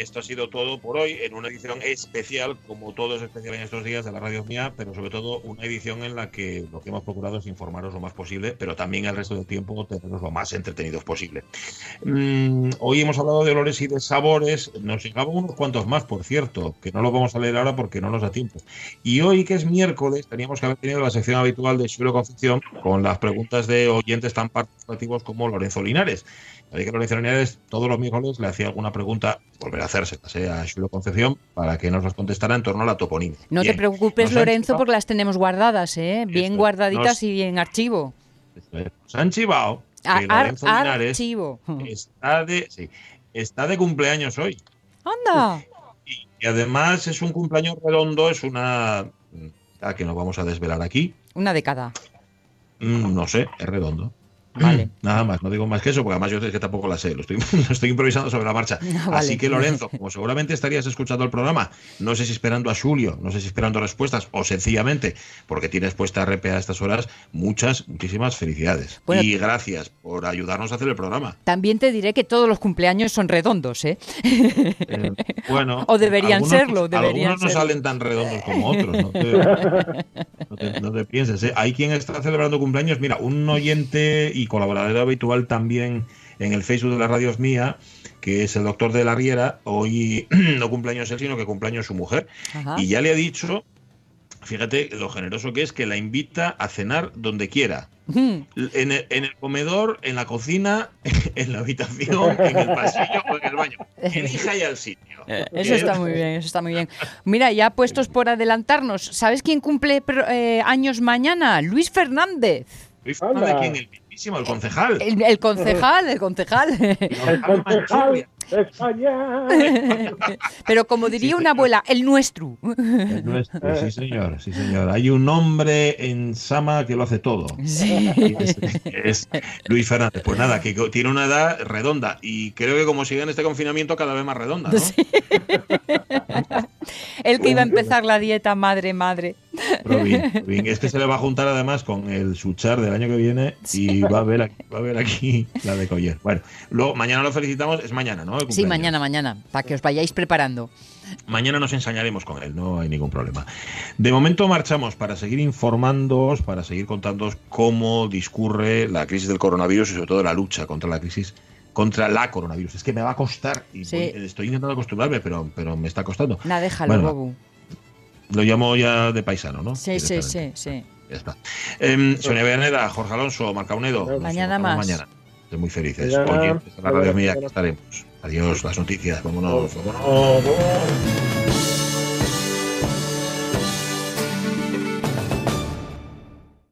Esto ha sido todo por hoy en una edición especial, como todo es especial en estos días de la radio mía, pero sobre todo una edición en la que lo que hemos procurado es informaros lo más posible, pero también el resto del tiempo tenerlos lo más entretenidos posible. Mm, hoy hemos hablado de olores y de sabores, nos llegaban unos cuantos más, por cierto, que no los vamos a leer ahora porque no nos da tiempo. Y hoy, que es miércoles, teníamos que haber tenido la sección habitual de Suelo Concepción con las preguntas de oyentes tan participativos como Lorenzo Linares. Así que Lorenzo Linares todos los miércoles le hacía alguna pregunta, volver sea a Xulo Concepción, para que nos las contestara en torno a la toponimia. No te preocupes, Lorenzo, porque las tenemos guardadas, ¿eh? bien guardaditas y en archivo. Nos han chivado que Lorenzo Linares está de, sí, está de cumpleaños hoy. ¡Anda! Y, además es un cumpleaños redondo, es una... que nos vamos a desvelar aquí. Una década. Mm, no sé, es redondo. Vale. Nada más, no digo más que eso, porque además yo es que tampoco la sé, lo estoy, estoy improvisando sobre la marcha. Ah, Así que Lorenzo, como seguramente estarías escuchando el programa, no sé si esperando a Julio, no sé si esperando respuestas o sencillamente porque tienes puesta RP a estas horas, muchas, muchísimas felicidades. y gracias por ayudarnos a hacer el programa. También te diré que todos los cumpleaños son redondos, ¿eh? eh bueno. o deberían serlo, deberían Algunos no salen tan redondos como otros, no te, pienses. ¿eh? Hay quien está celebrando cumpleaños, mira, un oyente y colaborador habitual también en el Facebook de la radio mía, que es el doctor de la Riera. Hoy no cumpleaños él, sino que cumpleaños su mujer. Y ya le ha dicho, fíjate lo generoso que es, que la invita a cenar donde quiera. en, el, comedor, en la cocina, en la habitación, en el pasillo o en el baño. Elija ya el sitio. Eh, eso está muy bien, eso está muy bien. Mira, ya puestos por adelantarnos, ¿sabes quién cumple eh, años mañana? Luis Fernández. Luis Fernández, ¿quién? El el concejal. El, concejal, el concejal. El concejal. España. Pero como diría una abuela, el nuestro. El nuestro, sí señor, sí señor. Hay un hombre en Sama que lo hace todo. Sí. Es, Luis Fernández. Pues nada, que tiene una edad redonda y creo que como sigue en este confinamiento cada vez más redonda. ¿no? Sí. el que iba a empezar la dieta madre, madre. Es que se le va a juntar además con el Suchar del año que viene y va a ver aquí, va a ver aquí la de Coller. Bueno, luego mañana lo felicitamos, es mañana, ¿no? Sí, mañana, mañana, para que os vayáis preparando. Mañana nos ensañaremos con él, no hay ningún problema. De momento marchamos para seguir informándoos, para seguir contándoos cómo discurre la crisis del coronavirus y sobre todo la lucha contra la crisis contra la coronavirus. Es que me va a costar y estoy intentando acostumbrarme, pero, pero me está costando. Nada, déjalo, Bobu. Lo llamo ya de paisano, ¿no? Sí, sí, sí, sí. Ya está. Eh, Sonia Berneda, Jorge Alonso, Marca Unedo. Mañana más. Mañana. Estoy muy felices. Oye, esta la radio mía, aquí estaremos. Adiós, las noticias. Vámonos, vámonos.